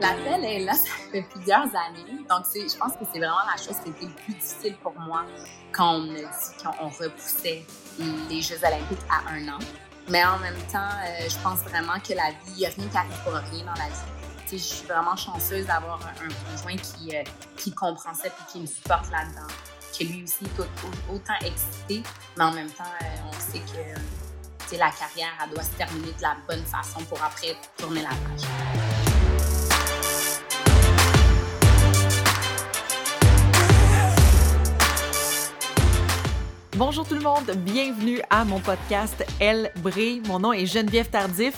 L'appel est là, ça fait plusieurs années. Donc, je pense que c'est vraiment la chose qui a été le plus difficile pour moi quand on a dit qu'on repoussait les Jeux olympiques à un an. Mais en même temps, euh, je pense vraiment que la vie, il n'y a rien qui arrive pour rien dans la vie. je suis vraiment chanceuse d'avoir un, conjoint qui, euh, comprend ça et qui me supporte là-dedans. Que lui aussi est autant excité, mais en même temps, euh, on sait que la carrière, elle doit se terminer de la bonne façon pour après tourner la page. Bonjour tout le monde, bienvenue à mon podcast Elle brille. Mon nom est Geneviève Tardif.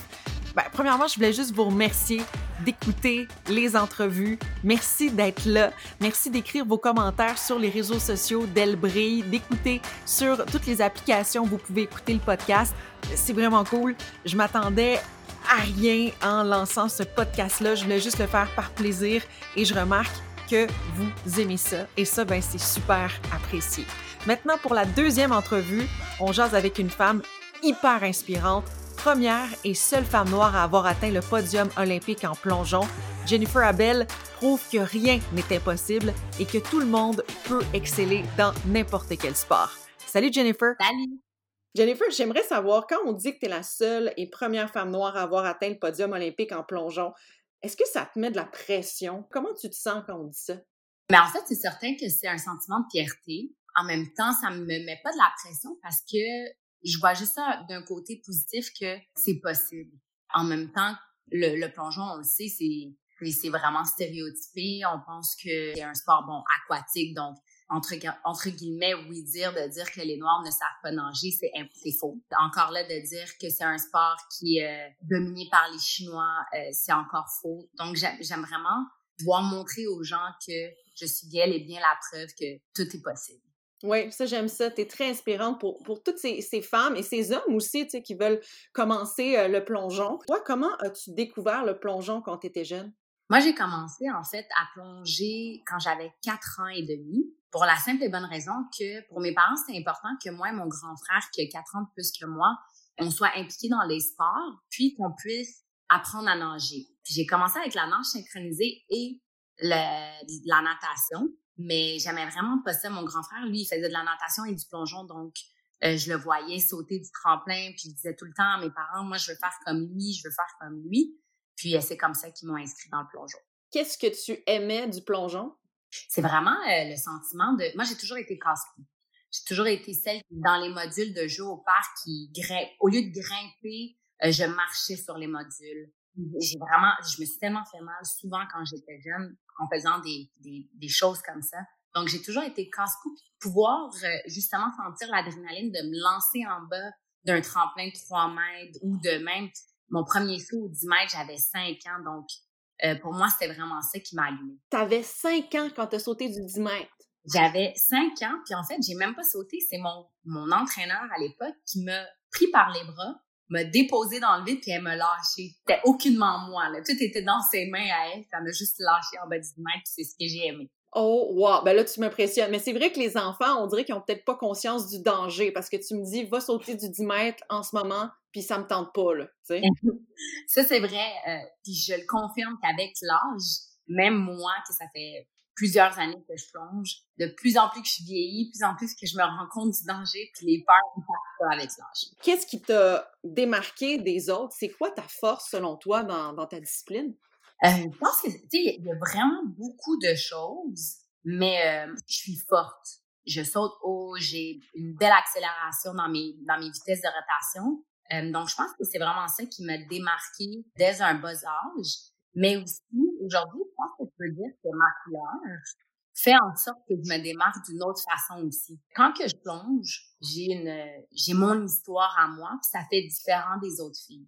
Ben, premièrement, je voulais juste vous remercier d'écouter les entrevues. Merci d'être là. Merci d'écrire vos commentaires sur les réseaux sociaux d'Elle brille, d'écouter sur toutes les applications où vous pouvez écouter le podcast. C'est vraiment cool. Je m'attendais à rien en lançant ce podcast-là. Je voulais juste le faire par plaisir et je remarque que vous aimez ça. Et ça, ben, c'est super apprécié. Maintenant, pour la deuxième entrevue, on jase avec une femme hyper inspirante, première et seule femme noire à avoir atteint le podium olympique en plongeon. Jennifer Abel prouve que rien n'est impossible et que tout le monde peut exceller dans n'importe quel sport. Salut Jennifer! Salut! Jennifer, j'aimerais savoir, quand on dit que tu es la seule et première femme noire à avoir atteint le podium olympique en plongeon, est-ce que ça te met de la pression? Comment tu te sens quand on dit ça? Mais en fait, c'est certain que c'est un sentiment de fierté. En même temps, ça me met pas de la pression parce que je vois juste ça d'un côté positif que c'est possible. En même temps, le, plongeon, on le sait, c'est c'est vraiment stéréotypé. On pense que c'est un sport bon aquatique, donc entre, guillemets, oui, dire de dire que les Noirs ne savent pas nager, c'est faux. Encore là, de dire que c'est un sport qui est euh, dominé par les Chinois, euh, c'est encore faux. Donc, j'aime vraiment pouvoir montrer aux gens que je suis bel et bien la preuve que tout est possible. Oui, ça, j'aime ça. Tu es très inspirante pour, pour toutes ces, ces, femmes et ces hommes aussi, tu sais, qui veulent commencer euh, le plongeon. Toi, comment as-tu découvert le plongeon quand tu étais jeune? Moi, j'ai commencé, en fait, à plonger quand j'avais quatre ans et demi pour la simple et bonne raison que pour mes parents, c'était important que moi et mon grand frère, qui a quatre ans de plus que moi, on soit impliqués dans les sports, puis qu'on puisse apprendre à nager. J'ai commencé avec la nage synchronisée et la natation, mais j'aimais vraiment pas ça. Mon grand frère, lui, il faisait de la natation et du plongeon, donc euh, je le voyais sauter du tremplin, puis je disais tout le temps à mes parents, moi, je veux faire comme lui, je veux faire comme lui. Puis euh, c'est comme ça qu'ils m'ont inscrit dans le plongeon. Qu'est-ce que tu aimais du plongeon? c'est vraiment euh, le sentiment de... Moi, j'ai toujours été casse-cou. J'ai toujours été celle qui, dans les modules de jeu au parc, qui grimpe. Au lieu de grimper, euh, je marchais sur les modules. J'ai vraiment... Je me suis tellement fait mal souvent quand j'étais jeune en faisant des, des, des choses comme ça. Donc, j'ai toujours été casse-cou. Pouvoir euh, justement sentir l'adrénaline de me lancer en bas d'un tremplin de 3 mètres ou de même mon premier saut au 10 mètres, j'avais 5 ans. Donc, euh, pour moi, c'était vraiment ça qui m'a allumé. Tu avais cinq ans quand tu as sauté du 10 mètres. J'avais cinq ans, puis en fait, j'ai même pas sauté. C'est mon, mon entraîneur à l'époque qui m'a pris par les bras, m'a déposé dans le vide, puis elle m'a lâché. C'était aucunement moi, là. Tout était dans ses mains à elle, puis elle m'a juste lâché en bas du 10 mètres, c'est ce que j'ai aimé. Oh, wow! Ben là, tu m'impressionnes. Mais c'est vrai que les enfants, on dirait qu'ils ont peut-être pas conscience du danger parce que tu me dis, va sauter du 10 mètres en ce moment, puis ça me tente pas, là, ça, c'est vrai. Euh, puis je le confirme qu'avec l'âge, même moi, que ça fait plusieurs années que je plonge, de plus en plus que je vieillis, de plus en plus que je me rends compte du danger, puis les peurs pas avec l'âge. Qu'est-ce qui t'a démarqué des autres? C'est quoi ta force, selon toi, dans, dans ta discipline? Euh, je pense que, tu sais, il y a vraiment beaucoup de choses, mais euh, je suis forte. Je saute haut, j'ai une belle accélération dans mes, dans mes vitesses de rotation. Euh, donc, je pense que c'est vraiment ça qui m'a démarqué dès un bas âge. Mais aussi, aujourd'hui, je pense que je peux dire que ma couleur fait en sorte que je me démarque d'une autre façon aussi. Quand que je plonge, j'ai une, j'ai mon histoire à moi, puis ça fait différent des autres filles.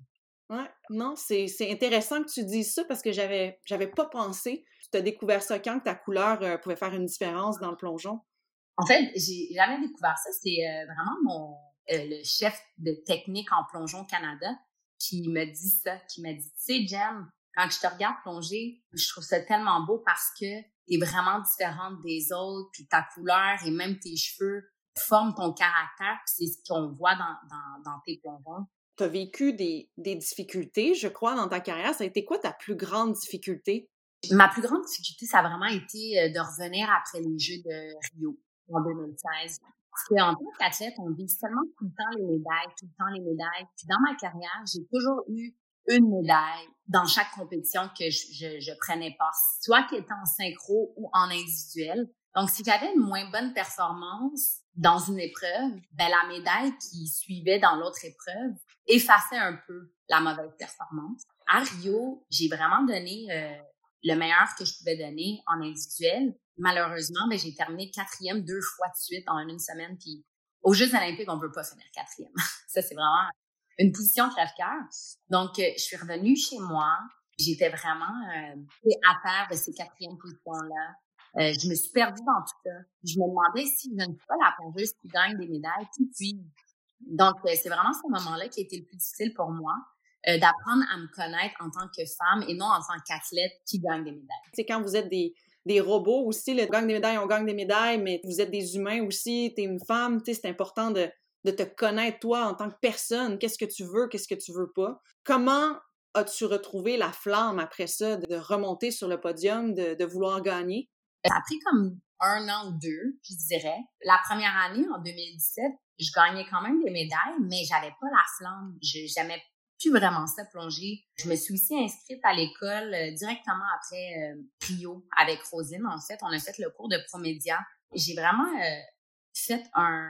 Ouais, non, c'est intéressant que tu dises ça parce que j'avais j'avais pas pensé. Tu as découvert ça quand que ta couleur euh, pouvait faire une différence dans le plongeon? En fait, j'ai jamais découvert ça. C'est euh, vraiment mon euh, le chef de technique en plongeon Canada qui me dit ça, qui m'a dit, tu sais, Jen, quand je te regarde plonger, je trouve ça tellement beau parce que tu es vraiment différente des autres, puis ta couleur et même tes cheveux forment ton caractère, c'est ce qu'on voit dans, dans, dans tes plongeons tu as vécu des, des, difficultés, je crois, dans ta carrière. Ça a été quoi ta plus grande difficulté? Ma plus grande difficulté, ça a vraiment été euh, de revenir après les Jeux de Rio en 2016. Parce qu'en tant qu'athlète, on vise tellement tout le temps les médailles, tout le temps les médailles. Puis dans ma carrière, j'ai toujours eu une médaille dans chaque compétition que je, je, je prenais part, soit qui était en synchro ou en individuel. Donc, si j'avais une moins bonne performance dans une épreuve, ben la médaille qui suivait dans l'autre épreuve effaçait un peu la mauvaise performance. À Rio, j'ai vraiment donné euh, le meilleur que je pouvais donner en individuel. Malheureusement, ben, j'ai terminé quatrième deux fois de suite en une semaine. Puis aux Jeux olympiques, on veut pas finir quatrième. Ça, c'est vraiment une position crève-cœur. Donc, euh, je suis revenue chez moi. J'étais vraiment euh, à terre de ces quatrièmes positions-là. Euh, je me suis perdue dans tout ça. Je me demandais si je ne suis pas la plongeuse qui gagne des médailles, qui puis. Donc, euh, c'est vraiment ce moment-là qui a été le plus difficile pour moi, euh, d'apprendre à me connaître en tant que femme et non en tant qu'athlète qui gagne des médailles. C'est quand vous êtes des, des robots aussi, le gagne des médailles, on gagne des médailles, mais vous êtes des humains aussi, tu es une femme, c'est important de, de te connaître toi en tant que personne, qu'est-ce que tu veux, qu'est-ce que tu veux pas. Comment as-tu retrouvé la flamme après ça, de remonter sur le podium, de, vouloir gagner? Ça a pris comme un an ou deux, je dirais. La première année, en 2017, je gagnais quand même des médailles, mais j'avais pas la flamme. Je j'aimais plus vraiment ça plonger. Je me suis aussi inscrite à l'école euh, directement après euh, Rio avec Rosine. En fait, on a fait le cours de Promédia. J'ai vraiment euh, fait un,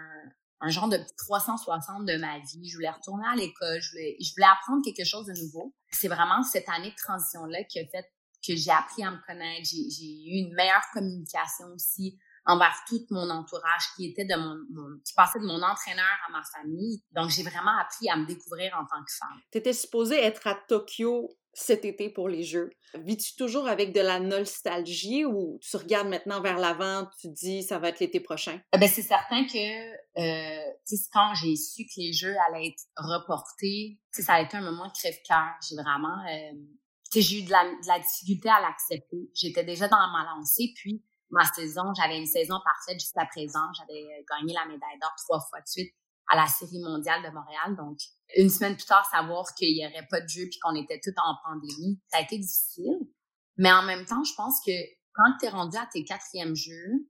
un genre de 360 de ma vie. Je voulais retourner à l'école. Je voulais, je apprendre quelque chose de nouveau. C'est vraiment cette année de transition-là qui a fait que j'ai appris à me connaître. J'ai eu une meilleure communication aussi envers tout mon entourage qui était de mon, qui passait de mon entraîneur à ma famille. Donc j'ai vraiment appris à me découvrir en tant que femme. Tu étais supposée être à Tokyo cet été pour les Jeux. Vis-tu toujours avec de la nostalgie ou tu regardes maintenant vers l'avant, tu dis ça va être l'été prochain? Eh ben c'est certain que euh, quand j'ai su que les Jeux allaient être reportés, ça a été un moment crève-cœur. J'ai vraiment euh, j'ai eu de la, de la difficulté à l'accepter. J'étais déjà dans ma lancée, puis ma saison, j'avais une saison parfaite jusqu'à présent. J'avais euh, gagné la médaille d'or trois fois de suite à la Série mondiale de Montréal. Donc, une semaine plus tard, savoir qu'il y aurait pas de jeu puis qu'on était tout en pandémie, ça a été difficile. Mais en même temps, je pense que quand tu es rendu à tes quatrièmes jeux,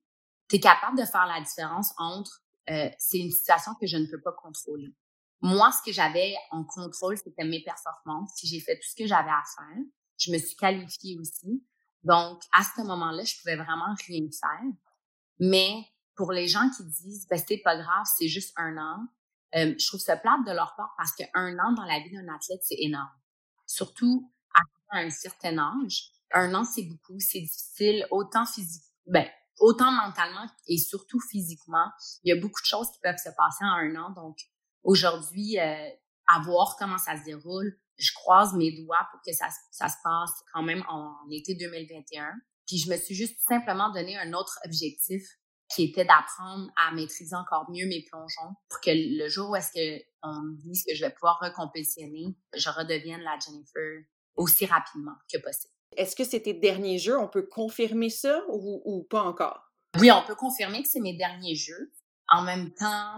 tu es capable de faire la différence entre euh, c'est une situation que je ne peux pas contrôler. Moi, ce que j'avais en contrôle, c'était mes performances. J'ai fait tout ce que j'avais à faire. Je me suis qualifiée aussi. Donc, à ce moment-là, je pouvais vraiment rien faire. Mais pour les gens qui disent, ben, c'est pas grave, c'est juste un an, euh, je trouve ça plate de leur part parce qu'un an dans la vie d'un athlète, c'est énorme. Surtout à un certain âge. Un an, c'est beaucoup, c'est difficile, autant ben, autant mentalement et surtout physiquement. Il y a beaucoup de choses qui peuvent se passer en un an. Donc, aujourd'hui, euh, à voir comment ça se déroule. Je croise mes doigts pour que ça, ça se passe quand même en, été 2021. Puis je me suis juste simplement donné un autre objectif qui était d'apprendre à maîtriser encore mieux mes plongeons pour que le jour où est-ce que on me dise que je vais pouvoir recompétitionner, je redevienne la Jennifer aussi rapidement que possible. Est-ce que c'était derniers jeux? On peut confirmer ça ou, ou pas encore? Oui, on peut confirmer que c'est mes derniers jeux. En même temps,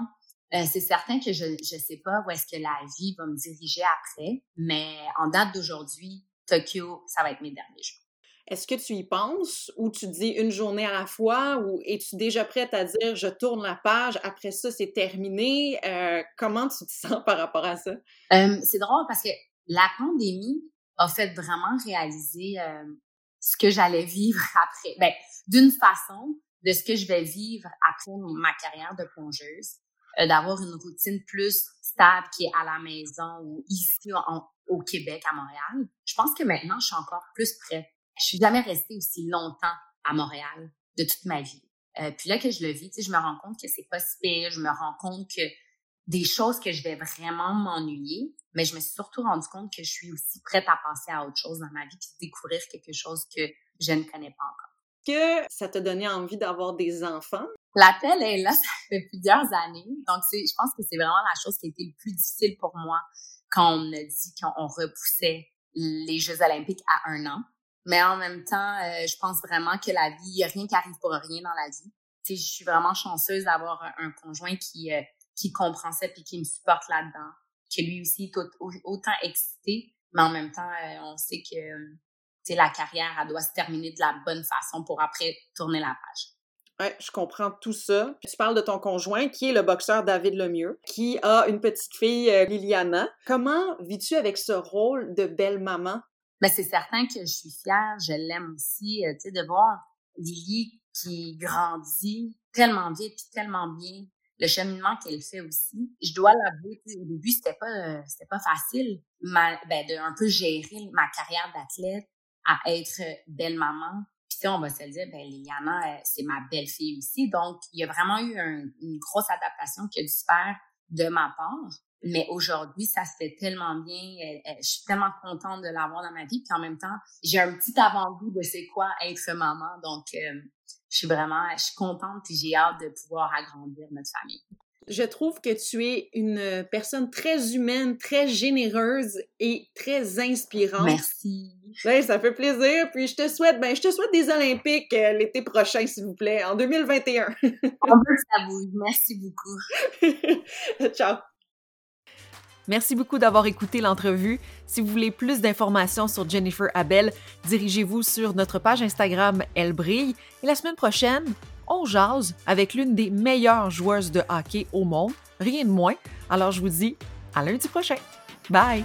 euh, c'est certain que je ne sais pas où est-ce que la vie va me diriger après, mais en date d'aujourd'hui, Tokyo, ça va être mes derniers jours. Est-ce que tu y penses ou tu dis une journée à la fois ou es-tu déjà prête à dire je tourne la page, après ça c'est terminé? Euh, comment tu te sens par rapport à ça? C'est drôle parce que la pandémie a fait vraiment réaliser ce que j'allais vivre après. Ben, d'une façon, de ce que je vais vivre après ma carrière de plongeuse. Euh, d'avoir une routine plus stable qui est à la maison ou ici au Québec, à Montréal. Je pense que maintenant, je suis encore plus prête. Je suis jamais restée aussi longtemps à Montréal de toute ma vie. Euh, puis là que je le vis, je me rends compte que c'est pas si pire. Je me rends compte que des choses que je vais vraiment m'ennuyer, mais je me suis surtout rendu compte que je suis aussi prête à passer à autre chose dans ma vie puis découvrir quelque chose que je ne connais pas encore. Que ça t'a donné envie d'avoir des enfants? L'appel est là, ça fait plusieurs années. Donc, je pense que c'est vraiment la chose qui a été le plus difficile pour moi quand on a dit qu'on repoussait les Jeux olympiques à un an. Mais en même temps, euh, je pense vraiment que la vie, il n'y a rien qui arrive pour rien dans la vie. Tu sais, je suis vraiment chanceuse d'avoir un, conjoint qui, euh, qui comprend ça puis qui me supporte là-dedans. Que lui aussi est autant excité, mais en même temps, euh, on sait que la carrière, elle doit se terminer de la bonne façon pour après tourner la page. Ouais, je comprends tout ça. Tu parles de ton conjoint, qui est le boxeur David Lemieux, qui a une petite fille, euh, Liliana. Comment vis-tu avec ce rôle de belle-maman? Ben, c'est certain que je suis fière, je l'aime aussi, euh, tu sais, de voir Lily qui grandit tellement vite puis tellement bien. Le cheminement qu'elle fait aussi. Je dois l'avouer, au début, c'était pas, euh, c'était pas facile, ben, de un peu gérer ma carrière d'athlète à être belle-maman puis on va se dire, ben Liliana, euh, c'est ma belle-fille aussi. Donc, il y a vraiment eu une grosse adaptation qui a dû faire de ma part. Mais aujourd'hui, ça se fait tellement bien. je suis tellement contente de l'avoir dans ma vie. Puis en même temps, j'ai un petit avant-goût de c'est quoi être maman. Donc, euh, je suis vraiment, je suis contente et j'ai hâte de pouvoir agrandir notre famille. Je trouve que tu es une personne très humaine, très généreuse et très inspirante. Merci. Ben, ça fait plaisir. Puis je te souhaite, ben, je te souhaite des Olympiques euh, l'été prochain, s'il vous plaît, en 2021. On veut ça bouge. Merci beaucoup. Ciao. Merci beaucoup d'avoir écouté l'entrevue. Si vous voulez plus d'informations sur Jennifer Abel, dirigez-vous sur notre page Instagram Elle brille. Et la semaine prochaine, on jase avec l'une des meilleures joueuses de hockey au monde, rien de moins. Alors je vous dis à lundi prochain. Bye!